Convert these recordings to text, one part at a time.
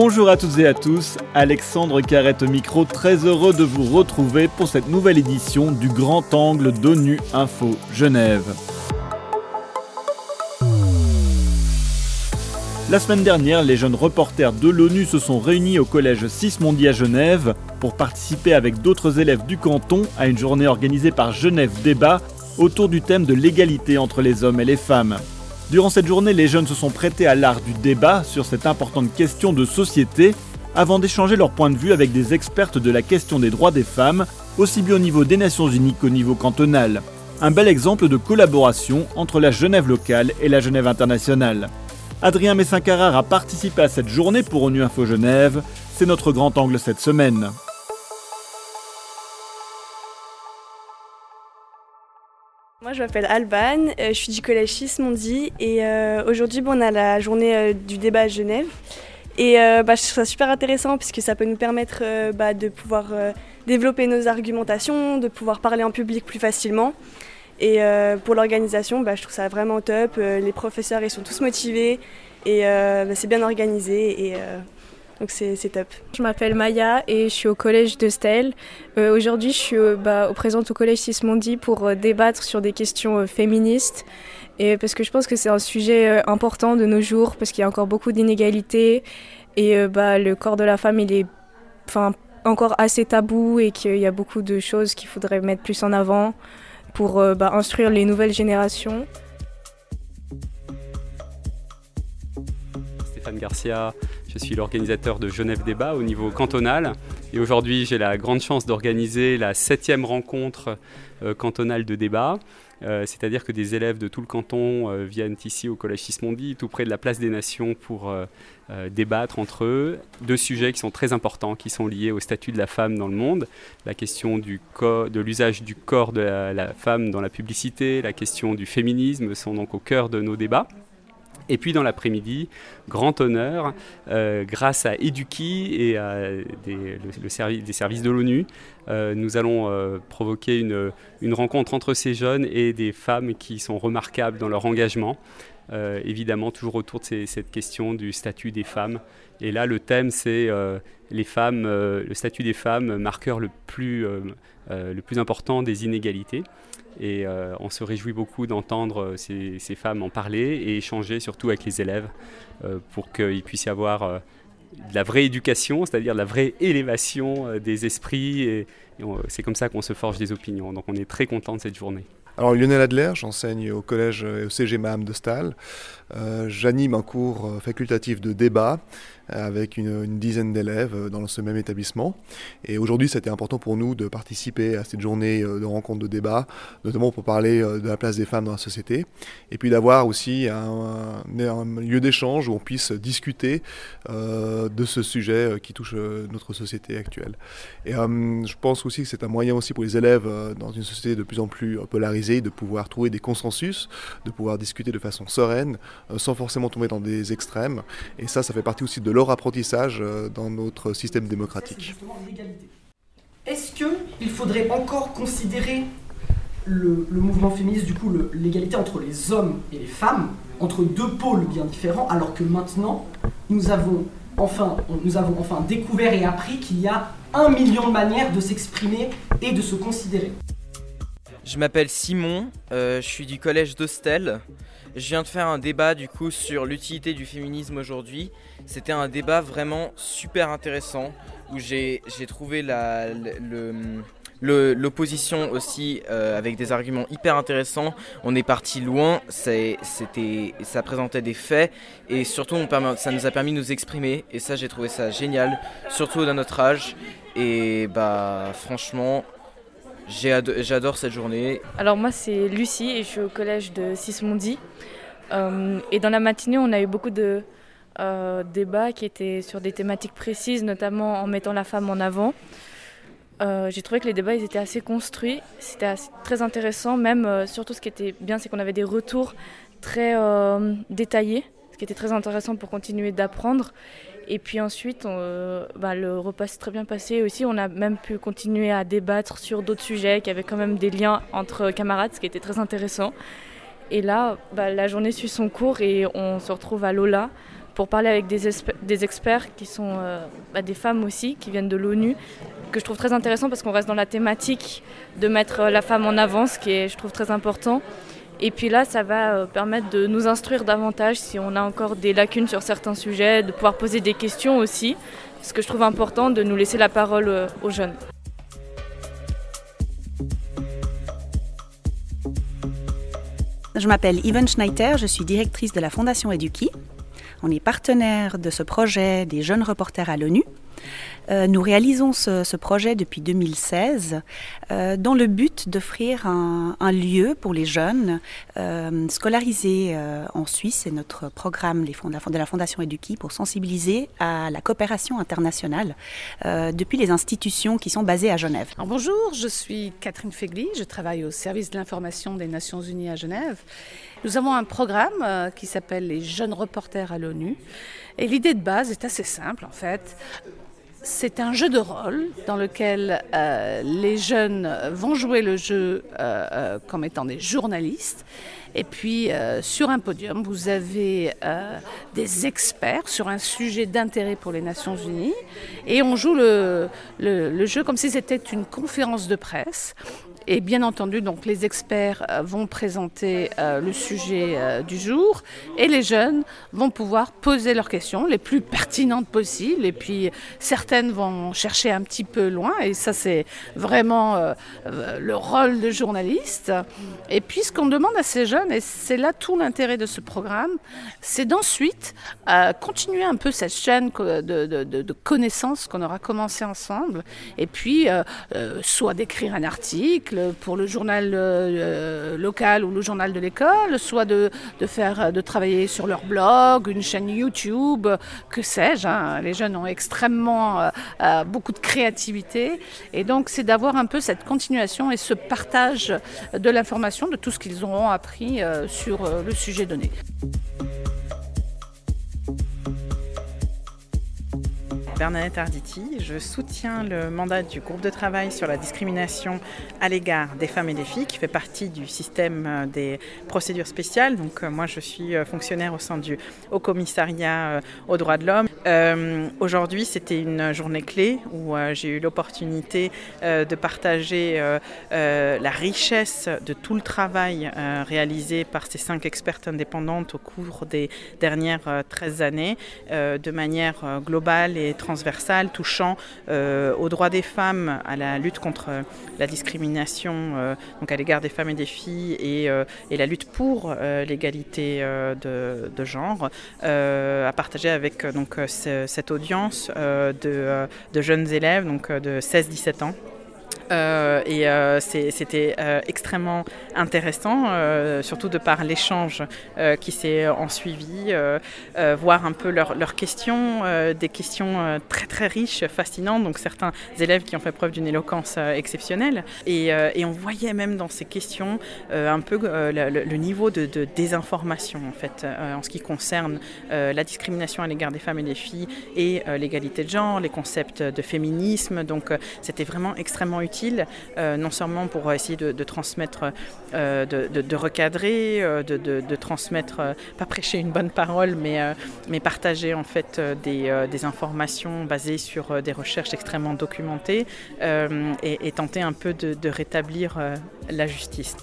Bonjour à toutes et à tous, Alexandre Carrette micro, très heureux de vous retrouver pour cette nouvelle édition du Grand Angle d'ONU Info Genève. La semaine dernière, les jeunes reporters de l'ONU se sont réunis au collège Sismondi à Genève pour participer avec d'autres élèves du canton à une journée organisée par Genève Débat autour du thème de l'égalité entre les hommes et les femmes. Durant cette journée, les jeunes se sont prêtés à l'art du débat sur cette importante question de société avant d'échanger leur point de vue avec des expertes de la question des droits des femmes, aussi bien au niveau des Nations Unies qu'au niveau cantonal. Un bel exemple de collaboration entre la Genève locale et la Genève internationale. Adrien Messin-Carrard a participé à cette journée pour ONU Info Genève. C'est notre grand angle cette semaine. Moi, je m'appelle Alban, euh, je suis du collège Sismondi et euh, aujourd'hui, bon, on a la journée euh, du débat à Genève. Et bah, je trouve ça super intéressant puisque ça peut nous permettre bah, de pouvoir développer nos argumentations, de pouvoir parler en public plus facilement. Et pour l'organisation, bah, je trouve ça vraiment top. les professeurs, ils sont tous motivés et bah, c'est bien organisé. Et, donc c'est top. Je m'appelle Maya et je suis au collège de Stel. Euh, aujourd'hui, je suis euh, bah, au présent au collège Sismondi pour euh, débattre sur des questions féministes. Et parce que je pense que c'est un sujet important de nos jours, parce qu'il y a encore beaucoup d'inégalités. Et bah, le corps de la femme, il est encore assez tabou et qu'il y a beaucoup de choses qu'il faudrait mettre plus en avant pour bah, instruire les nouvelles générations. Je suis l'organisateur de Genève Débat au niveau cantonal. Et aujourd'hui, j'ai la grande chance d'organiser la septième rencontre euh, cantonale de débat. Euh, c'est-à-dire que des élèves de tout le canton euh, viennent ici au Collège Sismondi, tout près de la place des Nations, pour débattre entre eux deux sujets qui sont très importants, qui sont liés au statut de la femme dans le monde, la question de l'usage du corps de la femme dans la publicité, la question du féminisme sont donc au cœur de nos débats. Et puis dans l'après-midi, grand honneur, euh, grâce à Eduki et à des, des services de l'ONU, euh, nous allons euh, provoquer une, une, rencontre entre ces jeunes et des femmes qui sont remarquables dans leur engagement. évidemment, toujours autour de cette question du statut des femmes. Et là, le thème, c'est les femmes, le statut des femmes, marqueur le plus, le plus important des inégalités. Et euh, on se réjouit beaucoup d'entendre euh, ces, femmes en parler et échanger surtout avec les élèves euh, pour qu'il puisse y avoir de la vraie éducation, c'est-à-dire de la vraie élévation des esprits. Et, c'est comme ça qu'on se forge des opinions. Donc on est très content de cette journée. Alors Lionel Adler, j'enseigne au collège et au CG Maham de Stal. J'anime un cours facultatif de débat avec une, dizaine d'élèves euh, dans ce même établissement. Et aujourd'hui, c'était important pour nous de participer à cette journée euh, de rencontre de débat, notamment pour parler euh, de la place des femmes dans la société, et puis d'avoir aussi un, lieu d'échange où on puisse discuter de ce sujet qui touche notre société actuelle. Et je pense aussi que c'est un moyen aussi pour les élèves dans une société de plus en plus polarisée de pouvoir trouver des consensus, de pouvoir discuter de façon sereine, sans forcément tomber dans des extrêmes. Et ça, ça fait partie aussi de leur apprentissage euh, dans notre système démocratique. Est-ce qu'il faudrait encore considérer le, mouvement féministe, du coup, l'égalité entre les hommes et les femmes, entre deux pôles bien différents, alors que maintenant, nous avons enfin, nous avons enfin découvert et appris qu'il y a un million de manières de s'exprimer et de se considérer? Je m'appelle Simon, euh, je suis du collège d'Hostel. Je viens de faire un débat du coup sur l'utilité du féminisme aujourd'hui. C'était un débat vraiment super intéressant où j'ai trouvé l'opposition aussi euh, avec des arguments hyper intéressants. On est parti loin, ça présentait des faits et surtout ça nous a permis de nous exprimer et ça j'ai trouvé ça génial, surtout dans notre âge. Et bah franchement, J'adore cette journée. Alors moi c'est Lucie et je suis au collège de Sismondi. Euh, et dans la matinée on a eu beaucoup de euh, débats qui étaient sur des thématiques précises, notamment en mettant la femme en avant. Euh, j'ai trouvé que les débats ils étaient assez construits, c'était très intéressant, même surtout ce qui était bien c'est qu'on avait des retours très détaillés, qui était très intéressant pour continuer d'apprendre. Et puis ensuite, bah, le repas s'est très bien passé aussi. On a même pu continuer à débattre sur d'autres sujets qui avaient quand même des liens entre camarades, ce qui était très intéressant. Et là, bah, la journée suit son cours et on se retrouve à Lola pour parler avec des, des experts qui sont euh, bah, des femmes aussi, qui viennent de l'ONU, que je trouve très intéressant parce qu'on reste dans la thématique de mettre la femme en avant, ce qui est, je trouve, très important. Et puis là, ça va euh, permettre de nous instruire davantage si on a encore des lacunes sur certains sujets, de pouvoir poser des questions aussi, ce que je trouve important de nous laisser la parole euh, aux jeunes. Je m'appelle Yvonne Schneider, je suis directrice de la Fondation Eduki. On est partenaire de ce projet des jeunes reporters à l'ONU. Euh, nous réalisons ce, projet depuis 2016 euh, dans le but d'offrir un, lieu pour les jeunes euh, scolarisés en Suisse. C'est notre programme de la Fondation Eduki pour sensibiliser à la coopération internationale depuis les institutions qui sont basées à Genève. bonjour, je suis Catherine Fegli, je travaille au service de l'information des Nations Unies à Genève. Nous avons un programme qui s'appelle les jeunes reporters à l'ONU. Et l'idée de base est assez simple en fait. C'est un jeu de rôle dans lequel euh, les jeunes vont jouer le jeu euh, euh, comme étant des journalistes. Et puis sur un podium, vous avez des experts sur un sujet d'intérêt pour les Nations Unies. Et on joue le, le jeu comme si c'était une conférence de presse et bien entendu, donc, les experts euh, vont présenter euh, le sujet euh, du jour et les jeunes vont pouvoir poser leurs questions les plus pertinentes possibles. Et puis certaines vont chercher un petit peu loin et ça c'est vraiment le rôle de journaliste. Et puis ce qu'on demande à ces jeunes, et c'est là tout l'intérêt de ce programme, c'est d'ensuite continuer un peu cette chaîne de, de, connaissances qu'on aura commencé ensemble. Et puis soit d'écrire un article, pour le journal euh, local ou le journal de l'école, soit de, faire, de travailler sur leur blog, une chaîne YouTube, que sais-je. Hein. Les jeunes ont extrêmement euh, euh, beaucoup de créativité. Et donc, c'est d'avoir un peu cette continuation et ce partage de l'information, de tout ce qu'ils auront appris sur le sujet donné. Bernadette Arditi. Je soutiens le mandat du groupe de travail sur la discrimination à l'égard des femmes et des filles, qui fait partie du système euh, des procédures spéciales. Donc, euh, moi, je suis euh, fonctionnaire au sein du Haut Commissariat aux droits de l'homme. Aujourd'hui, c'était une journée clé où j'ai eu l'opportunité de partager la richesse de tout le travail réalisé par ces cinq expertes indépendantes au cours des dernières 13 années de manière globale et transversale touchant euh, aux droits des femmes, à la lutte contre la discrimination euh, donc à l'égard des femmes et des filles et, euh, la lutte pour l'égalité de, genre, à partager avec cette audience de, de jeunes élèves donc, de 16-17 ans. Euh, et euh, c'était euh, extrêmement intéressant, surtout de par l'échange qui s'est en suivi, voir un peu leurs questions, des questions très très riches, fascinantes. Donc certains élèves qui ont fait preuve d'une éloquence exceptionnelle. Et, on voyait même dans ces questions un peu le, niveau de, de, désinformation en fait, en ce qui concerne la discrimination à l'égard des femmes et des filles et l'égalité de genre, les concepts de féminisme. Donc c'était vraiment extrêmement utile euh, non seulement pour essayer de, transmettre, euh, de, recadrer, euh, de, transmettre, pas prêcher une bonne parole, mais, partager en fait des, informations basées sur des recherches extrêmement documentées et, tenter un peu de rétablir la justice.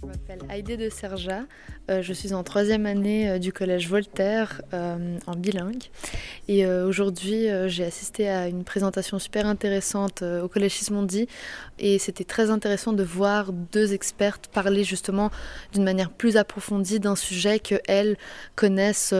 Je m'appelle Heidi de Serja. Euh, je suis en troisième année euh, du collège Voltaire euh, en bilingue. Et aujourd'hui, j'ai assisté à une présentation super intéressante au collège Sismondi. Et c'était très intéressant de voir deux expertes parler justement d'une manière plus approfondie d'un sujet qu'elles connaissent,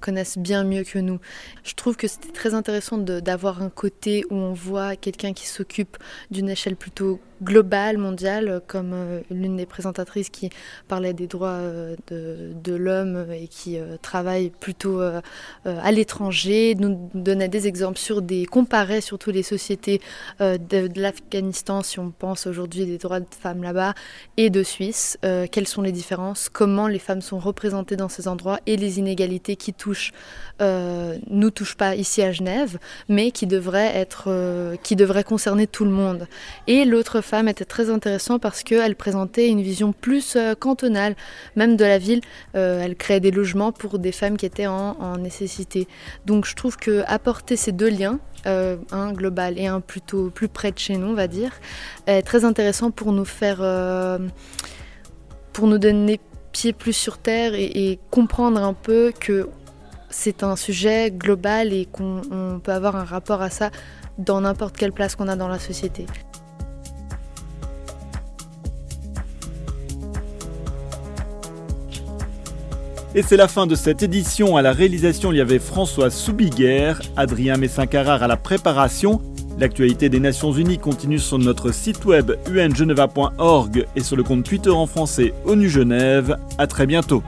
connaissent bien mieux que nous. Je trouve que c'était très intéressant d'avoir un côté où on voit quelqu'un qui s'occupe d'une échelle plutôt globale, mondiale, comme l'une des présentatrices qui parlait des droits de, l'homme et qui travaille plutôt à l'étranger, nous donnait des exemples sur des, comparait surtout les sociétés de, l'Afghanistan, si on pense aujourd'hui des droits de femmes là-bas, et de Suisse, quelles sont les différences, comment les femmes sont représentées dans ces endroits? Et les inégalités qui touchent, nous touchent pas ici à Genève, mais qui devraient être, qui concerner tout le monde. Et l'autre femme était très intéressante parce qu'elle présentait une vision plus euh, cantonale, même de la ville. Euh, elle créait des logements pour des femmes qui étaient en, nécessité. Donc je trouve que apporter ces deux liens, euh, un global et un plutôt plus près de chez nous, on va dire, est très intéressant pour nous faire, pour nous donner pied plus sur terre et comprendre un peu que c'est un sujet global et qu'on peut avoir un rapport à ça dans n'importe quelle place qu'on a dans la société. Et c'est la fin de cette édition. À la réalisation, il y avait François Soubiguerre, Adrien Messin-Carrard à la préparation. L'actualité des Nations Unies continue sur notre site web ungeneva.org et sur le compte Twitter en français ONU Genève. À très bientôt.